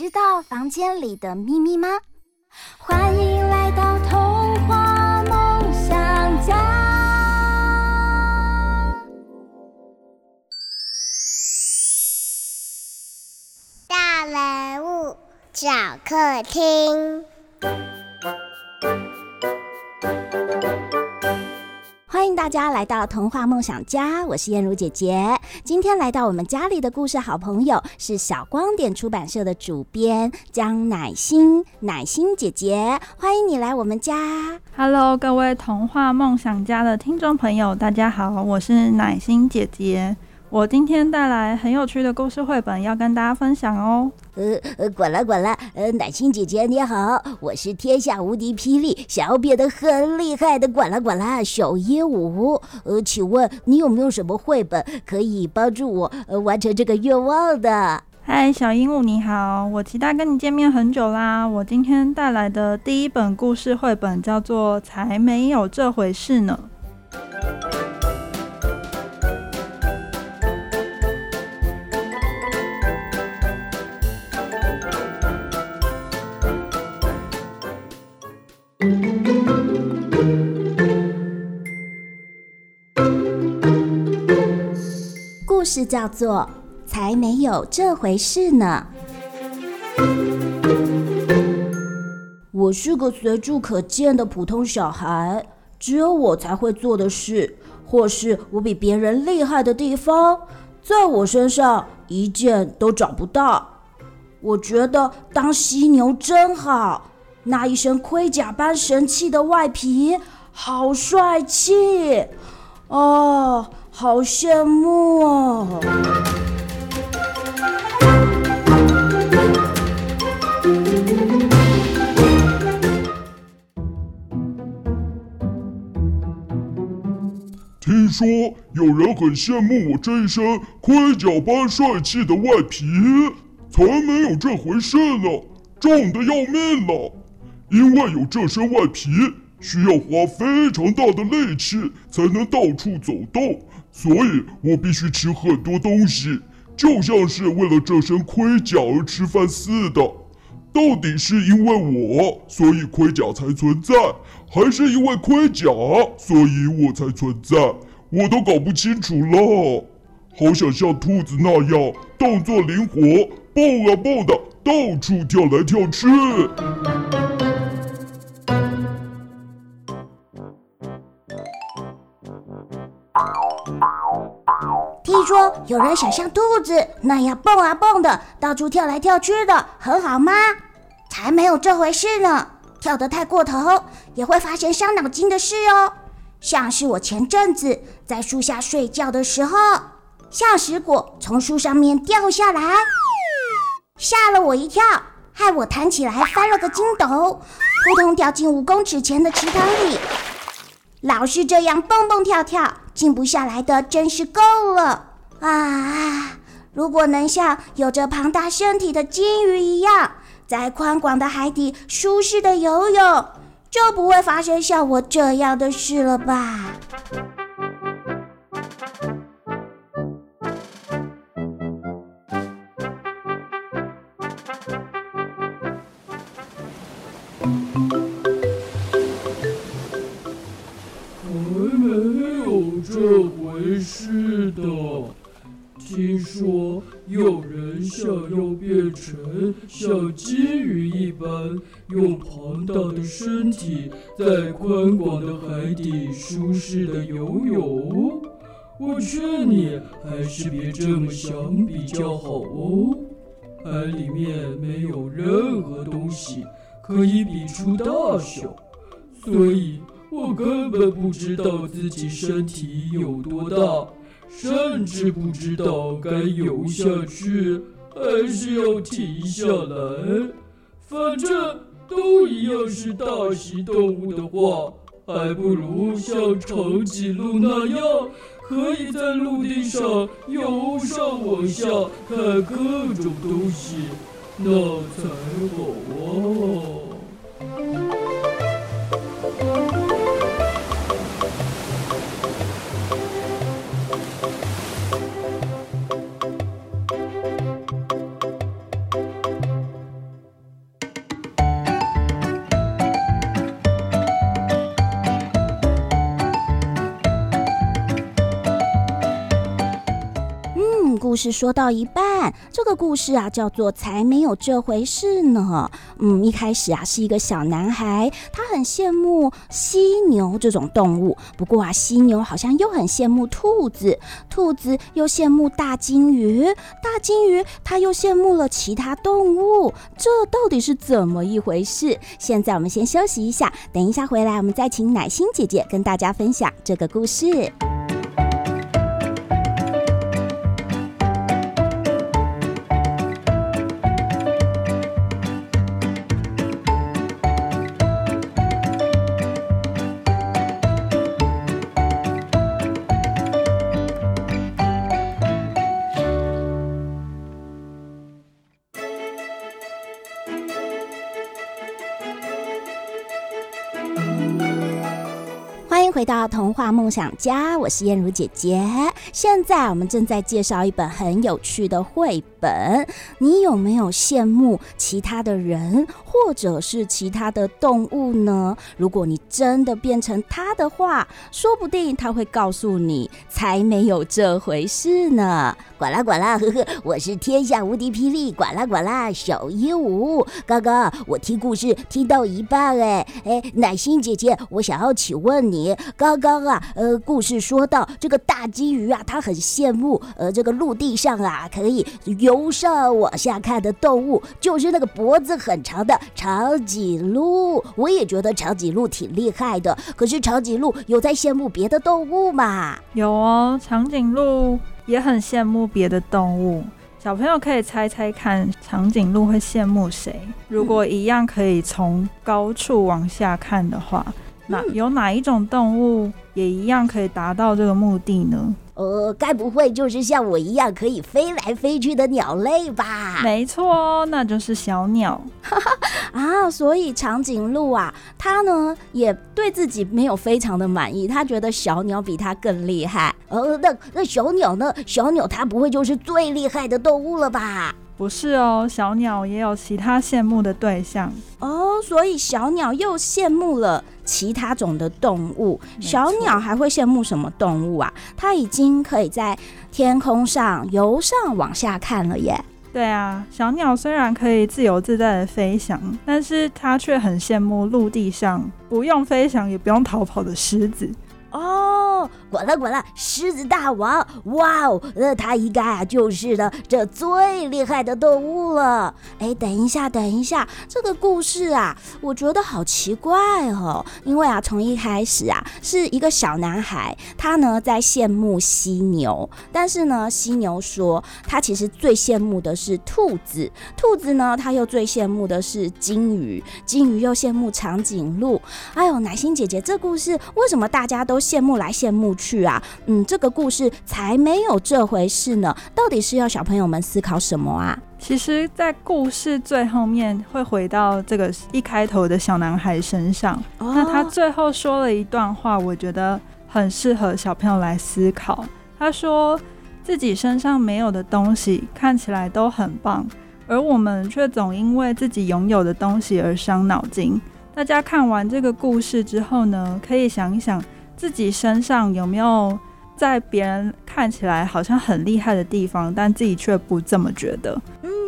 知道房间里的秘密吗？欢迎来到童话梦想家。大人物小客厅。欢迎大家来到童话梦想家，我是燕如姐姐。今天来到我们家里的故事好朋友是小光点出版社的主编江乃馨，乃馨姐姐，欢迎你来我们家。Hello，各位童话梦想家的听众朋友，大家好，我是乃馨姐姐。我今天带来很有趣的故事绘本要跟大家分享哦。呃呃，管了管了，呃，乃馨姐姐你好，我是天下无敌霹雳，想要变得很厉害的管啦管啦小鹦鹉。呃，请问你有没有什么绘本可以帮助我呃完成这个愿望的？嗨，小鹦鹉你好，我期待跟你见面很久啦。我今天带来的第一本故事绘本叫做《才没有这回事呢》。事叫做《才没有这回事呢》。我是个随处可见的普通小孩，只有我才会做的事，或是我比别人厉害的地方，在我身上一件都找不到。我觉得当犀牛真好，那一身盔甲般神气的外皮，好帅气哦。好羡慕哦！听说有人很羡慕我这一身盔甲般帅气的外皮，才没有这回事呢，重的要命呢。因为有这身外皮，需要花非常大的力气才能到处走动。所以我必须吃很多东西，就像是为了这身盔甲而吃饭似的。到底是因为我，所以盔甲才存在，还是因为盔甲，所以我才存在？我都搞不清楚了。好想像兔子那样动作灵活，蹦啊蹦的，到处跳来跳去。有人想像兔子那样蹦啊蹦的，到处跳来跳去的，很好吗？才没有这回事呢！跳得太过头也会发生伤脑筋的事哦。像是我前阵子在树下睡觉的时候，橡实果从树上面掉下来，吓了我一跳，害我弹起来翻了个筋斗，扑通掉进五公尺前的池塘里。老是这样蹦蹦跳跳，静不下来的真是够了啊！如果能像有着庞大身体的金鱼一样，在宽广的海底舒适的游泳，就不会发生像我这样的事了吧？体在宽广的海底舒适的游泳。我劝你还是别这么想比较好哦。海里面没有任何东西可以比出大小，所以。我根本不知道自己身体有多大，甚至不知道该游下去还是要停下来。反正都一样是大型动物的话，还不如像长颈鹿那样，可以在陆地上由上往下看各种东西，那才好啊。故事说到一半，这个故事啊叫做“才没有这回事呢”。嗯，一开始啊是一个小男孩，他很羡慕犀牛这种动物，不过啊犀牛好像又很羡慕兔子，兔子又羡慕大鲸鱼，大鲸鱼他又羡慕了其他动物，这到底是怎么一回事？现在我们先休息一下，等一下回来我们再请奶心姐姐跟大家分享这个故事。梦想家，我是燕如姐姐。现在我们正在介绍一本很有趣的绘本本。你有没有羡慕其他的人，或者是其他的动物呢？如果你真的变成他的话，说不定他会告诉你，才没有这回事呢。呱啦呱啦，呵呵，我是天下无敌霹雳呱啦呱啦小鹦鹉。刚刚我听故事听到一半，哎哎，奶心姐姐，我想要请问你。刚刚啊，呃，故事说到这个大金鱼啊，它很羡慕呃这个陆地上啊可以由上往下看的动物，就是那个脖子很长的长颈鹿。我也觉得长颈鹿挺厉害的，可是长颈鹿有在羡慕别的动物吗？有哦，长颈鹿也很羡慕别的动物。小朋友可以猜猜看，长颈鹿会羡慕谁？如果一样可以从高处往下看的话。那有哪一种动物也一样可以达到这个目的呢？呃，该不会就是像我一样可以飞来飞去的鸟类吧？没错，那就是小鸟。啊，所以长颈鹿啊，它呢也对自己没有非常的满意，它觉得小鸟比它更厉害。呃，那那小鸟呢？小鸟它不会就是最厉害的动物了吧？不是哦，小鸟也有其他羡慕的对象哦，所以小鸟又羡慕了其他种的动物。小鸟还会羡慕什么动物啊？它已经可以在天空上由上往下看了耶。对啊，小鸟虽然可以自由自在的飞翔，但是它却很羡慕陆地上不用飞翔也不用逃跑的狮子。哦，滚了滚了，狮子大王，哇哦，那它应该啊就是呢这最厉害的动物了。哎，等一下，等一下，这个故事啊，我觉得好奇怪哦。因为啊，从一开始啊，是一个小男孩，他呢在羡慕犀牛，但是呢，犀牛说他其实最羡慕的是兔子，兔子呢他又最羡慕的是鲸鱼，鲸鱼又羡慕长颈鹿。哎呦，奶心姐姐，这故事为什么大家都羡慕来羡慕去啊，嗯，这个故事才没有这回事呢。到底是要小朋友们思考什么啊？其实，在故事最后面会回到这个一开头的小男孩身上。哦，那他最后说了一段话，我觉得很适合小朋友来思考。他说自己身上没有的东西看起来都很棒，而我们却总因为自己拥有的东西而伤脑筋。大家看完这个故事之后呢，可以想一想。自己身上有没有在别人看起来好像很厉害的地方，但自己却不这么觉得？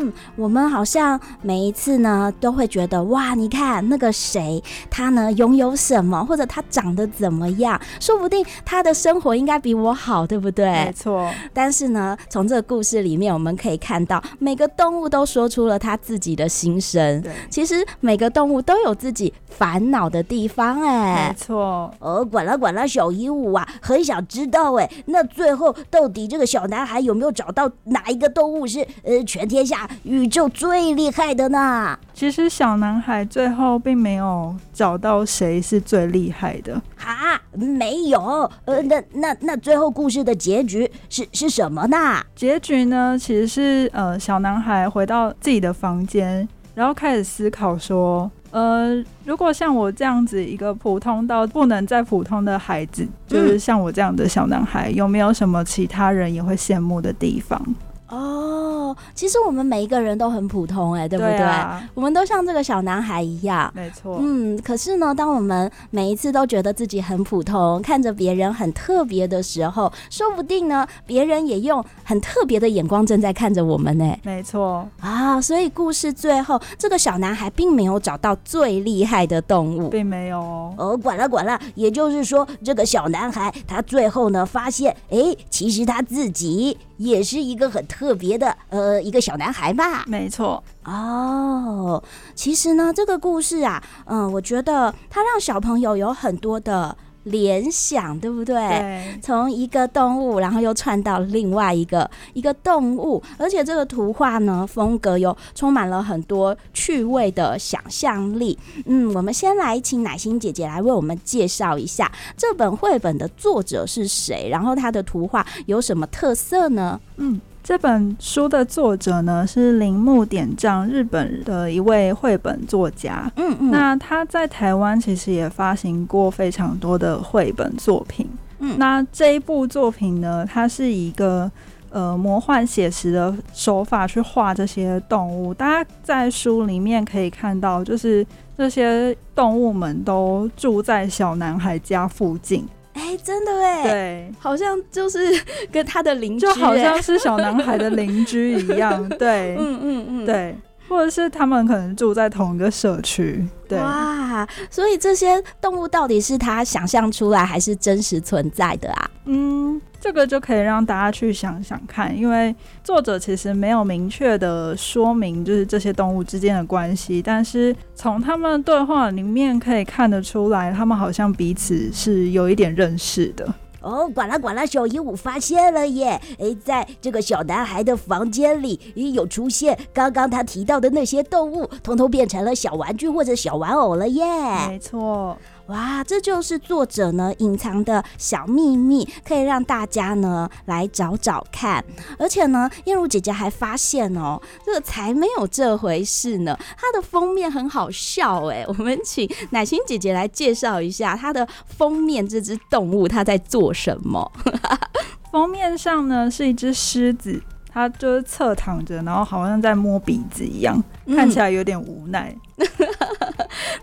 嗯，我们好像每一次呢都会觉得哇，你看那个谁，他呢拥有什么，或者他长得怎么样，说不定他的生活应该比我好，对不对？没错。但是呢，从这个故事里面我们可以看到，每个动物都说出了他自己的心声。对，其实每个动物都有自己烦恼的地方，哎，没错。哦，管了管了，小鹦鹉啊，很想知道，哎，那最后到底这个小男孩有没有找到哪一个动物是呃全天下宇宙最厉害的呢？其实小男孩最后并没有找到谁是最厉害的啊，没有。呃，那那那最后故事的结局是是什么呢？结局呢，其实是呃小男孩回到自己的房间，然后开始思考说，呃，如果像我这样子一个普通到不能再普通的孩子，就是像我这样的小男孩，有没有什么其他人也会羡慕的地方？哦，其实我们每一个人都很普通，哎，对不对？我们都像这个小男孩一样，没错。嗯，可是呢，当我们每一次都觉得自己很普通，看着别人很特别的时候，说不定呢，别人也用很特别的眼光正在看着我们呢。没错啊，所以故事最后，这个小男孩并没有找到最厉害的动物，并没有哦。哦，管了管了，也就是说，这个小男孩他最后呢，发现，哎，其实他自己。也是一个很特别的，呃，一个小男孩吧？没错。哦，其实呢，这个故事啊，嗯、呃，我觉得它让小朋友有很多的。联想对不对？对，从一个动物，然后又串到另外一个一个动物，而且这个图画呢，风格又充满了很多趣味的想象力。嗯，我们先来请奶心姐姐来为我们介绍一下这本绘本的作者是谁，然后它的图画有什么特色呢？嗯。这本书的作者呢，是铃木典丈，日本的一位绘本作家。嗯嗯，那他在台湾其实也发行过非常多的绘本作品。嗯，那这一部作品呢，它是一个呃魔幻写实的手法去画这些动物。大家在书里面可以看到，就是这些动物们都住在小男孩家附近。哎，真的哎，对，好像就是 跟他的邻居，就好像是小男孩的 邻居一样，对，嗯嗯嗯，对，或者是他们可能住在同一个社区，对，哇，所以这些动物到底是他想象出来，还是真实存在的啊？嗯。这个就可以让大家去想想看，因为作者其实没有明确的说明，就是这些动物之间的关系，但是从他们对话里面可以看得出来，他们好像彼此是有一点认识的。哦，管啦管啦，小鹦鹉发现了耶！诶，在这个小男孩的房间里，有出现刚刚他提到的那些动物，通通变成了小玩具或者小玩偶了耶！没错。哇，这就是作者呢隐藏的小秘密，可以让大家呢来找找看。而且呢，燕如姐姐还发现哦，这个才没有这回事呢。它的封面很好笑哎，我们请乃欣姐姐来介绍一下它的封面，这只动物它在做什么？封面上呢是一只狮子，它就是侧躺着，然后好像在摸鼻子一样，看起来有点无奈。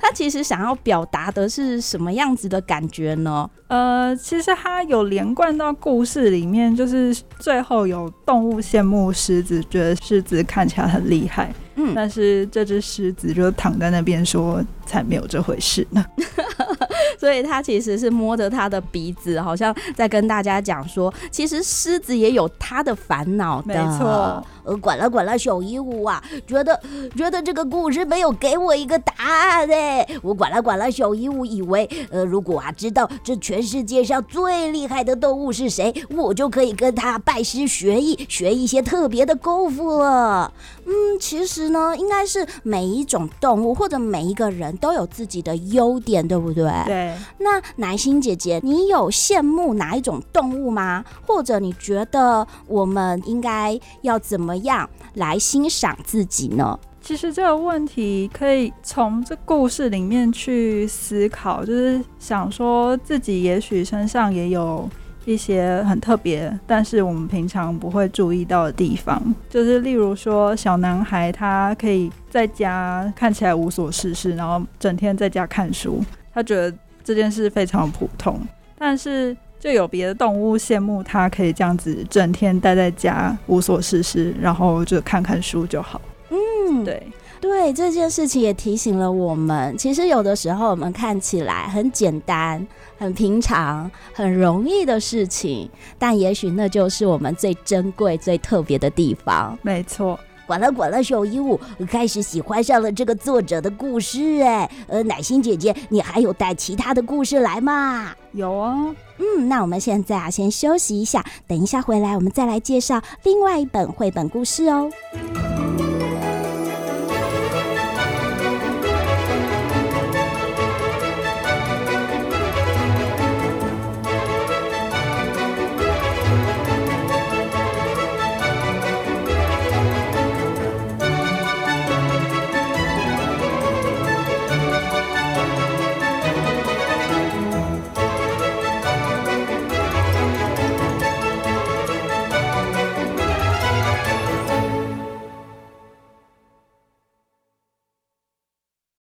他其实想要表达的是什么样子的感觉呢？呃，其实他有连贯到故事里面，就是最后有动物羡慕狮子，觉得狮子看起来很厉害。嗯，但是这只狮子就躺在那边说，才没有这回事呢。所以他其实是摸着他的鼻子，好像在跟大家讲说，其实狮子也有他的烦恼的。没错。呃，管了管了，小鹦鹉啊，觉得觉得这个故事没有给我一个答案哎。我管了管了，小鹦鹉以为，呃，如果啊知道这全世界上最厉害的动物是谁，我就可以跟他拜师学艺，学一些特别的功夫了。嗯，其实呢，应该是每一种动物或者每一个人都有自己的优点，对不对？对。那乃欣姐姐，你有羡慕哪一种动物吗？或者你觉得我们应该要怎么样来欣赏自己呢？其实这个问题可以从这故事里面去思考，就是想说自己也许身上也有一些很特别，但是我们平常不会注意到的地方。就是例如说，小男孩他可以在家看起来无所事事，然后整天在家看书，他觉得这件事非常普通，但是。就有别的动物羡慕他可以这样子整天待在家无所事事，然后就看看书就好。嗯，对。对，这件事情也提醒了我们，其实有的时候我们看起来很简单、很平常、很容易的事情，但也许那就是我们最珍贵、最特别的地方。没错，管了管了，小鹦鹉开始喜欢上了这个作者的故事。哎，呃，奶心姐姐，你还有带其他的故事来吗？有哦。嗯，那我们现在啊，先休息一下，等一下回来我们再来介绍另外一本绘本故事哦。